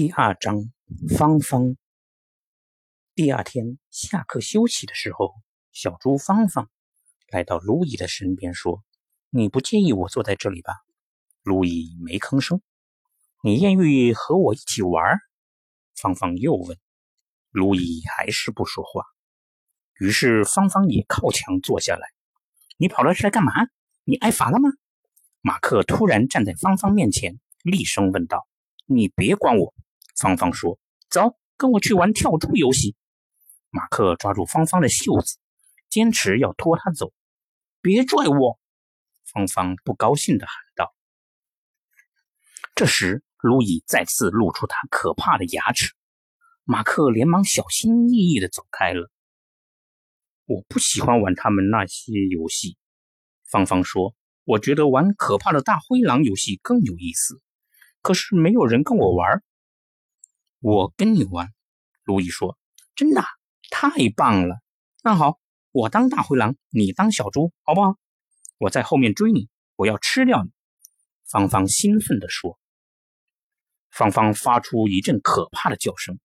第二章，芳芳。第二天下课休息的时候，小猪芳芳来到路易的身边说：“你不介意我坐在这里吧？”路易没吭声。“你愿意和我一起玩？”芳芳又问。路易还是不说话。于是芳芳也靠墙坐下来。“你跑到这来干嘛？你挨罚了吗？”马克突然站在芳芳面前，厉声问道。你别管我，芳芳说：“走，跟我去玩跳猪游戏。”马克抓住芳芳的袖子，坚持要拖她走。“别拽我！”芳芳不高兴地喊道。这时，路易再次露出他可怕的牙齿。马克连忙小心翼翼地走开了。“我不喜欢玩他们那些游戏。”芳芳说，“我觉得玩可怕的大灰狼游戏更有意思。”可是没有人跟我玩，我跟你玩。路易说：“真的，太棒了！那好，我当大灰狼，你当小猪，好不好？我在后面追你，我要吃掉你。”芳芳兴奋地说。芳芳发出一阵可怕的叫声，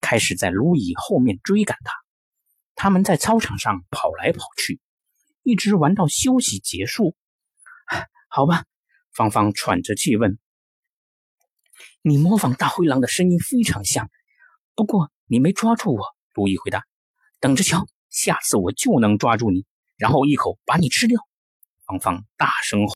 开始在路易后面追赶他。他们在操场上跑来跑去，一直玩到休息结束。好吧，芳芳喘着气问。你模仿大灰狼的声音非常像，不过你没抓住我。路易回答：“等着瞧，下次我就能抓住你，然后一口把你吃掉。”芳芳大声吼。